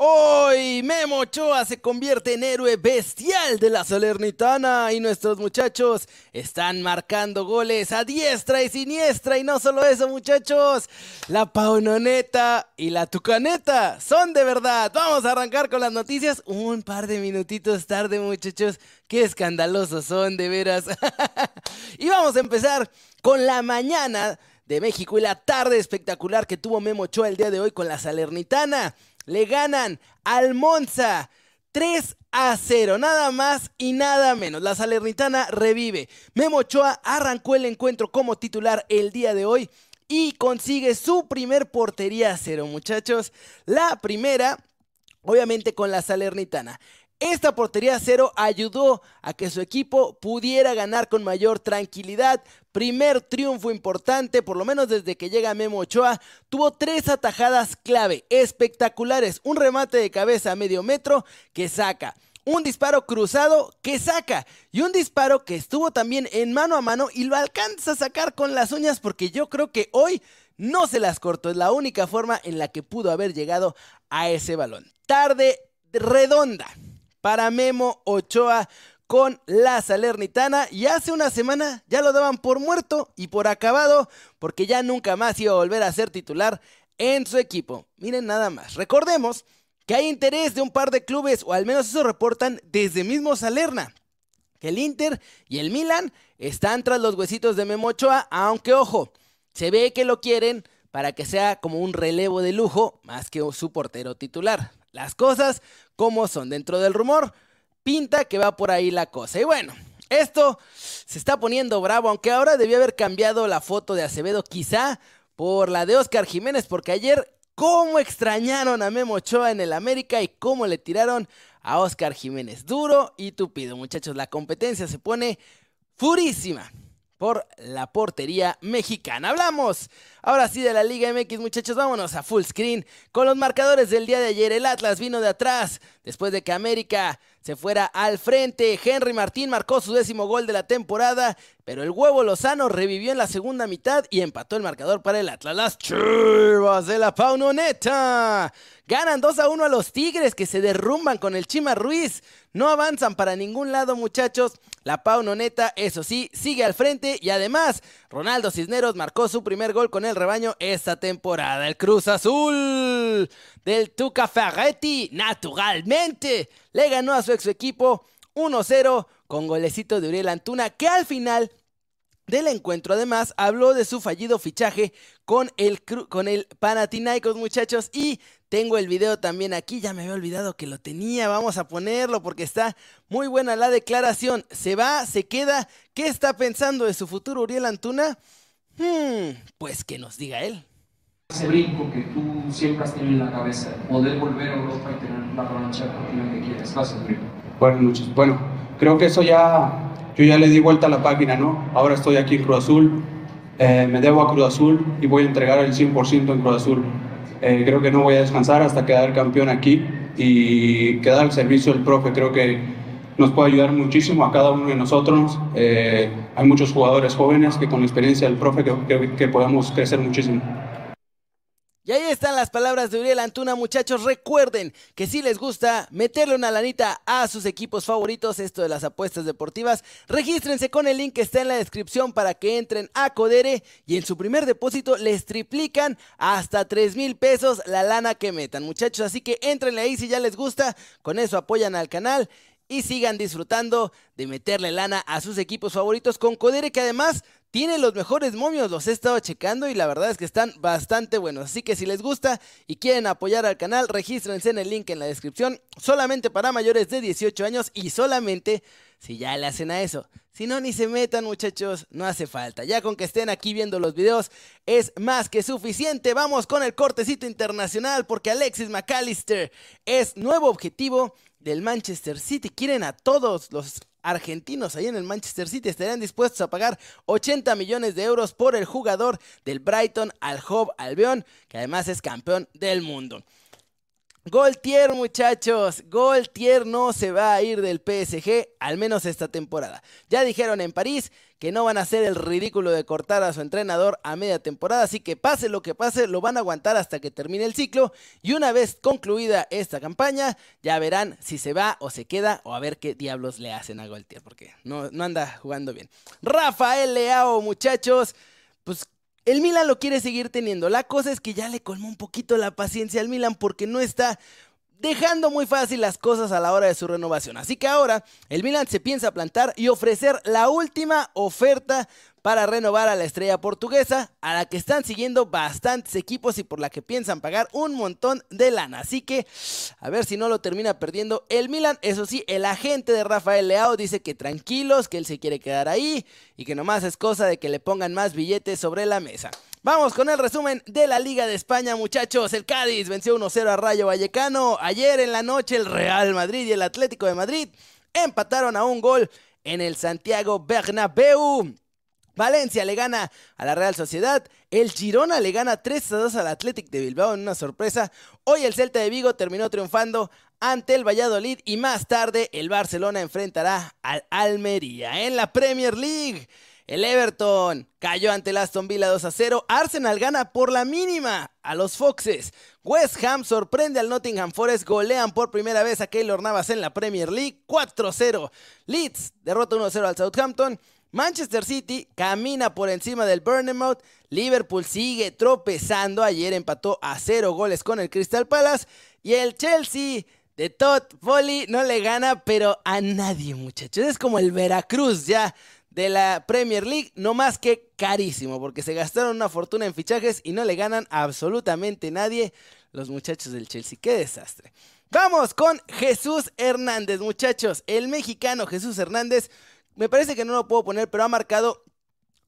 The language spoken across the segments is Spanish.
Hoy Memo Ochoa se convierte en héroe bestial de la Salernitana y nuestros muchachos están marcando goles a diestra y siniestra y no solo eso muchachos, la paunoneta y la tucaneta son de verdad. Vamos a arrancar con las noticias un par de minutitos tarde muchachos, qué escandalosos son de veras. y vamos a empezar con la mañana de México y la tarde espectacular que tuvo Memo Ochoa el día de hoy con la Salernitana le ganan al Monza 3 a 0, nada más y nada menos. La Salernitana revive. Memo Ochoa arrancó el encuentro como titular el día de hoy y consigue su primer portería a cero, muchachos. La primera, obviamente con la Salernitana. Esta portería cero ayudó a que su equipo pudiera ganar con mayor tranquilidad. Primer triunfo importante, por lo menos desde que llega Memo Ochoa. Tuvo tres atajadas clave, espectaculares. Un remate de cabeza a medio metro que saca. Un disparo cruzado que saca. Y un disparo que estuvo también en mano a mano y lo alcanza a sacar con las uñas porque yo creo que hoy no se las cortó. Es la única forma en la que pudo haber llegado a ese balón. Tarde redonda para Memo Ochoa con la Salernitana y hace una semana ya lo daban por muerto y por acabado porque ya nunca más iba a volver a ser titular en su equipo. Miren nada más, recordemos que hay interés de un par de clubes o al menos eso reportan desde mismo Salerna. Que el Inter y el Milan están tras los huesitos de Memo Ochoa, aunque ojo, se ve que lo quieren para que sea como un relevo de lujo más que su portero titular. Las cosas como son dentro del rumor, pinta que va por ahí la cosa. Y bueno, esto se está poniendo bravo, aunque ahora debió haber cambiado la foto de Acevedo quizá por la de Oscar Jiménez, porque ayer cómo extrañaron a Memo Ochoa en el América y cómo le tiraron a Oscar Jiménez. Duro y tupido, muchachos, la competencia se pone furísima por la portería mexicana. Hablamos ahora sí de la Liga MX, muchachos. Vámonos a full screen con los marcadores del día de ayer. El Atlas vino de atrás después de que América se fuera al frente. Henry Martín marcó su décimo gol de la temporada, pero el huevo Lozano revivió en la segunda mitad y empató el marcador para el Atlas. Las chivas de la Paunoneta ganan 2 a 1 a los Tigres que se derrumban con el Chima Ruiz. No avanzan para ningún lado, muchachos. La Paunoneta, eso sí, sigue al frente y además Ronaldo Cisneros marcó su primer gol con el rebaño esta temporada. El Cruz Azul del Tuca Ferretti, naturalmente, le ganó a su ex equipo 1-0 con golecito de Uriel Antuna, que al final del encuentro además habló de su fallido fichaje con el, con el Panathinaikos muchachos y tengo el video también aquí, ya me había olvidado que lo tenía, vamos a ponerlo porque está muy buena la declaración. ¿Se va? ¿Se queda? ¿Qué está pensando de su futuro Uriel Antuna? Hmm, pues que nos diga él. Brinco que siempre has tenido en la cabeza, poder volver a Europa y tener la revancha lo que quieres. Gracias, Buenas noches. Bueno, creo que eso ya, yo ya le di vuelta a la página, ¿no? Ahora estoy aquí en Cruz Azul, eh, me debo a Cruz Azul y voy a entregar el 100% en Cruz Azul. Eh, creo que no voy a descansar hasta quedar campeón aquí y quedar al servicio del profe. Creo que nos puede ayudar muchísimo a cada uno de nosotros. Eh, hay muchos jugadores jóvenes que con la experiencia del profe que, que podemos crecer muchísimo. Y ahí están las palabras de Uriel Antuna, muchachos. Recuerden que si les gusta meterle una lanita a sus equipos favoritos, esto de las apuestas deportivas, regístrense con el link que está en la descripción para que entren a Codere y en su primer depósito les triplican hasta 3 mil pesos la lana que metan, muchachos. Así que entrenle ahí si ya les gusta, con eso apoyan al canal y sigan disfrutando de meterle lana a sus equipos favoritos con Codere que además tiene los mejores momios, los he estado checando y la verdad es que están bastante buenos. Así que si les gusta y quieren apoyar al canal, regístrense en el link en la descripción. Solamente para mayores de 18 años y solamente si ya le hacen a eso. Si no, ni se metan muchachos, no hace falta. Ya con que estén aquí viendo los videos es más que suficiente. Vamos con el cortecito internacional porque Alexis McAllister es nuevo objetivo del Manchester City. Quieren a todos los argentinos ahí en el Manchester City estarían dispuestos a pagar 80 millones de euros por el jugador del Brighton al Hove Albion, que además es campeón del mundo. Goltier, muchachos, Goltier no se va a ir del PSG, al menos esta temporada. Ya dijeron en París que no van a hacer el ridículo de cortar a su entrenador a media temporada, así que pase lo que pase, lo van a aguantar hasta que termine el ciclo y una vez concluida esta campaña, ya verán si se va o se queda o a ver qué diablos le hacen a Goltier, porque no, no anda jugando bien. Rafael Leao, muchachos, pues el Milan lo quiere seguir teniendo. La cosa es que ya le colmó un poquito la paciencia al Milan porque no está dejando muy fácil las cosas a la hora de su renovación. Así que ahora el Milan se piensa plantar y ofrecer la última oferta para renovar a la estrella portuguesa, a la que están siguiendo bastantes equipos y por la que piensan pagar un montón de lana. Así que a ver si no lo termina perdiendo el Milan. Eso sí, el agente de Rafael Leao dice que tranquilos, que él se quiere quedar ahí y que nomás es cosa de que le pongan más billetes sobre la mesa. Vamos con el resumen de la Liga de España, muchachos. El Cádiz venció 1-0 a Rayo Vallecano. Ayer en la noche el Real Madrid y el Atlético de Madrid empataron a un gol en el Santiago Bernabéu. Valencia le gana a la Real Sociedad. El Girona le gana 3 2 al Athletic de Bilbao en una sorpresa. Hoy el Celta de Vigo terminó triunfando ante el Valladolid y más tarde el Barcelona enfrentará al Almería en la Premier League. El Everton cayó ante el Aston Villa 2 a 0. Arsenal gana por la mínima a los Foxes. West Ham sorprende al Nottingham Forest. Golean por primera vez a Keylor Navas en la Premier League 4-0. Leeds derrota 1-0 al Southampton. Manchester City camina por encima del Bournemouth. Liverpool sigue tropezando. Ayer empató a 0 goles con el Crystal Palace. Y el Chelsea de Todd Foley no le gana, pero a nadie, muchachos. Es como el Veracruz ya de la Premier League, no más que carísimo, porque se gastaron una fortuna en fichajes y no le ganan absolutamente nadie los muchachos del Chelsea. Qué desastre. Vamos con Jesús Hernández, muchachos. El mexicano Jesús Hernández, me parece que no lo puedo poner, pero ha marcado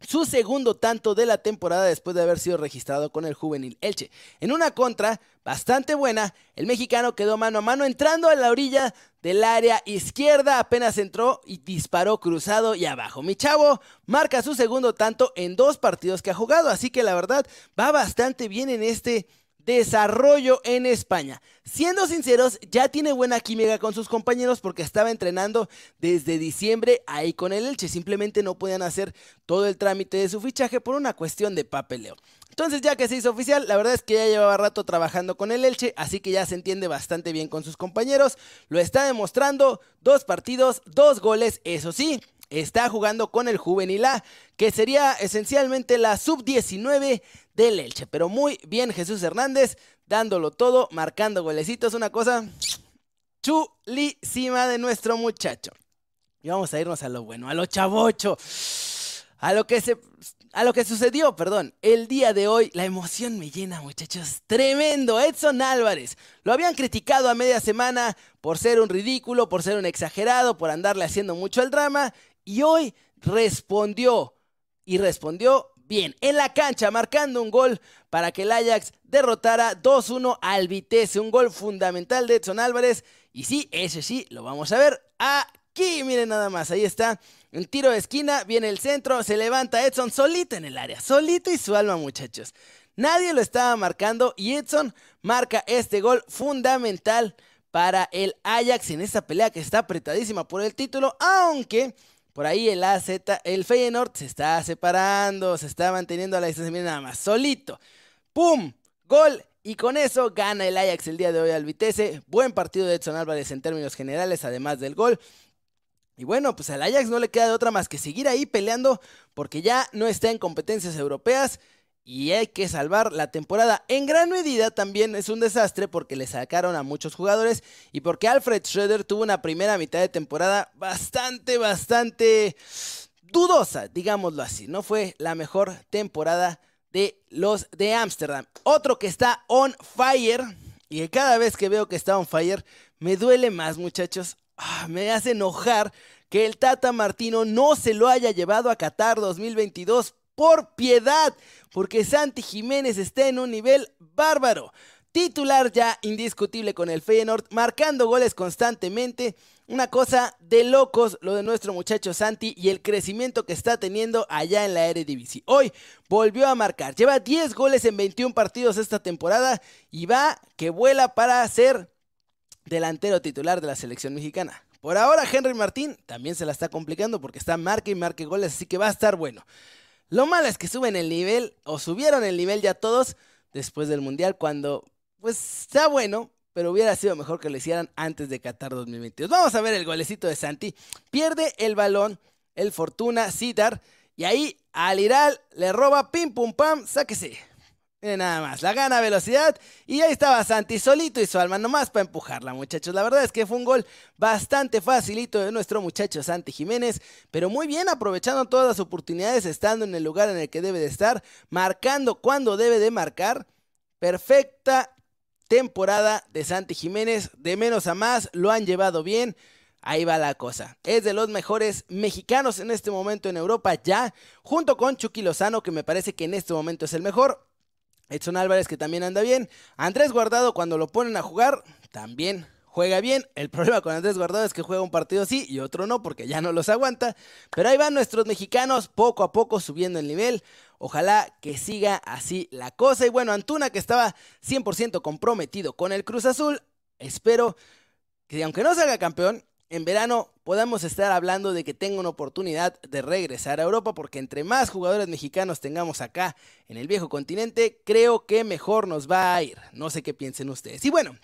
su segundo tanto de la temporada después de haber sido registrado con el juvenil Elche. En una contra bastante buena, el mexicano quedó mano a mano entrando a la orilla del área izquierda, apenas entró y disparó cruzado y abajo. Mi chavo marca su segundo tanto en dos partidos que ha jugado, así que la verdad va bastante bien en este desarrollo en España. Siendo sinceros, ya tiene buena química con sus compañeros porque estaba entrenando desde diciembre ahí con el Elche. Simplemente no podían hacer todo el trámite de su fichaje por una cuestión de papeleo. Entonces ya que se hizo oficial, la verdad es que ya llevaba rato trabajando con el Elche, así que ya se entiende bastante bien con sus compañeros. Lo está demostrando, dos partidos, dos goles, eso sí, está jugando con el Juvenil A, que sería esencialmente la sub-19 del Elche. Pero muy bien Jesús Hernández, dándolo todo, marcando golecitos, una cosa chulísima de nuestro muchacho. Y vamos a irnos a lo bueno, a lo chavocho, a lo que se... A lo que sucedió, perdón, el día de hoy, la emoción me llena, muchachos. Tremendo, Edson Álvarez. Lo habían criticado a media semana por ser un ridículo, por ser un exagerado, por andarle haciendo mucho el drama. Y hoy respondió. Y respondió bien en la cancha, marcando un gol para que el Ajax derrotara 2-1 al Vitesse. Un gol fundamental de Edson Álvarez. Y sí, ese sí, lo vamos a ver aquí. Miren nada más, ahí está. Un tiro de esquina, viene el centro, se levanta Edson solito en el área. Solito y su alma, muchachos. Nadie lo estaba marcando y Edson marca este gol fundamental para el Ajax en esta pelea que está apretadísima por el título, aunque por ahí el AZ, el Feyenoord se está separando, se está manteniendo a la distancia, miren nada más, solito. ¡Pum! Gol. Y con eso gana el Ajax el día de hoy al Vitesse. Buen partido de Edson Álvarez en términos generales, además del gol. Y bueno, pues al Ajax no le queda de otra más que seguir ahí peleando porque ya no está en competencias europeas y hay que salvar la temporada. En gran medida también es un desastre porque le sacaron a muchos jugadores y porque Alfred Schroeder tuvo una primera mitad de temporada bastante, bastante dudosa, digámoslo así. No fue la mejor temporada de los de Ámsterdam. Otro que está on fire y cada vez que veo que está on fire me duele más, muchachos. Ah, me hace enojar que el Tata Martino no se lo haya llevado a Qatar 2022 por piedad, porque Santi Jiménez está en un nivel bárbaro. Titular ya indiscutible con el Feyenoord, marcando goles constantemente. Una cosa de locos lo de nuestro muchacho Santi y el crecimiento que está teniendo allá en la Eredivisie. Hoy volvió a marcar, lleva 10 goles en 21 partidos esta temporada y va que vuela para ser delantero titular de la selección mexicana. Por ahora Henry Martín también se la está complicando porque está marque y marque goles, así que va a estar bueno. Lo malo es que suben el nivel o subieron el nivel ya todos después del Mundial cuando pues está bueno, pero hubiera sido mejor que lo hicieran antes de Qatar 2022. Vamos a ver el golecito de Santi. Pierde el balón el Fortuna Citar y ahí al Iral le roba pim pum pam, sáquese. Nada más, la gana velocidad y ahí estaba Santi solito y su alma nomás para empujarla muchachos. La verdad es que fue un gol bastante facilito de nuestro muchacho Santi Jiménez, pero muy bien aprovechando todas las oportunidades, estando en el lugar en el que debe de estar, marcando cuando debe de marcar. Perfecta temporada de Santi Jiménez, de menos a más, lo han llevado bien. Ahí va la cosa. Es de los mejores mexicanos en este momento en Europa ya, junto con Chucky Lozano, que me parece que en este momento es el mejor. Edson Álvarez que también anda bien. Andrés Guardado cuando lo ponen a jugar también juega bien. El problema con Andrés Guardado es que juega un partido sí y otro no porque ya no los aguanta. Pero ahí van nuestros mexicanos poco a poco subiendo el nivel. Ojalá que siga así la cosa. Y bueno, Antuna que estaba 100% comprometido con el Cruz Azul. Espero que aunque no salga campeón, en verano podamos estar hablando de que tenga una oportunidad de regresar a Europa, porque entre más jugadores mexicanos tengamos acá en el viejo continente, creo que mejor nos va a ir. No sé qué piensen ustedes. Y bueno,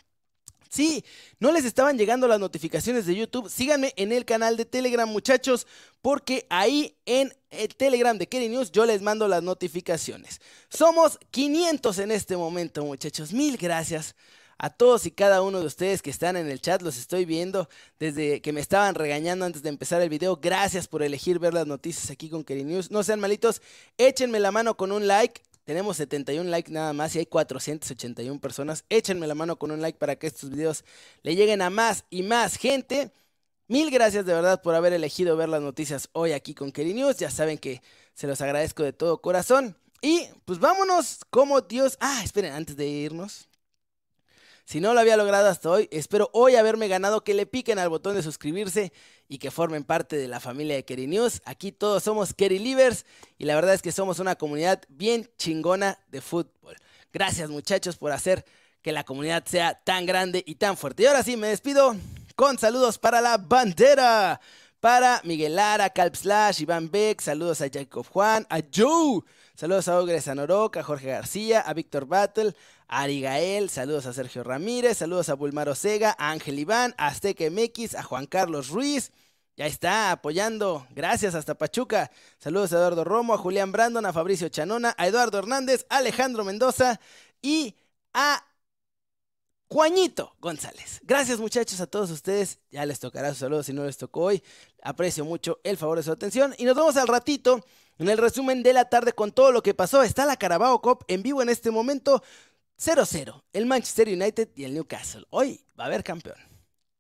si no les estaban llegando las notificaciones de YouTube, síganme en el canal de Telegram, muchachos, porque ahí en el Telegram de Kerry News yo les mando las notificaciones. Somos 500 en este momento, muchachos. Mil gracias a todos y cada uno de ustedes que están en el chat, los estoy viendo desde que me estaban regañando antes de empezar el video. Gracias por elegir ver las noticias aquí con Keri News. No sean malitos, échenme la mano con un like. Tenemos 71 likes nada más y hay 481 personas. Échenme la mano con un like para que estos videos le lleguen a más y más gente. Mil gracias de verdad por haber elegido ver las noticias hoy aquí con Keri News. Ya saben que se los agradezco de todo corazón. Y pues vámonos como Dios. Ah, esperen, antes de irnos, si no lo había logrado hasta hoy, espero hoy haberme ganado que le piquen al botón de suscribirse y que formen parte de la familia de Kerry News. Aquí todos somos Kerry Livers y la verdad es que somos una comunidad bien chingona de fútbol. Gracias muchachos por hacer que la comunidad sea tan grande y tan fuerte. Y ahora sí, me despido con saludos para la bandera. Para Miguel Lara, Calp Slash, Iván Beck, saludos a Jacob Juan, a Joe, saludos a Ogre Sanoroca, a Jorge García, a Víctor Battle, Ari Gael, saludos a Sergio Ramírez, saludos a Bulmar Osega, a Ángel Iván, a Azteca MX, a Juan Carlos Ruiz. Ya está apoyando. Gracias hasta Pachuca. Saludos a Eduardo Romo, a Julián Brandon, a Fabricio Chanona, a Eduardo Hernández, a Alejandro Mendoza y a Juanito González. Gracias muchachos a todos ustedes. Ya les tocará su saludo si no les tocó hoy. Aprecio mucho el favor de su atención. Y nos vemos al ratito en el resumen de la tarde con todo lo que pasó. Está la Carabao Cup en vivo en este momento. 0-0, el Manchester United y el Newcastle. Hoy va a haber campeón.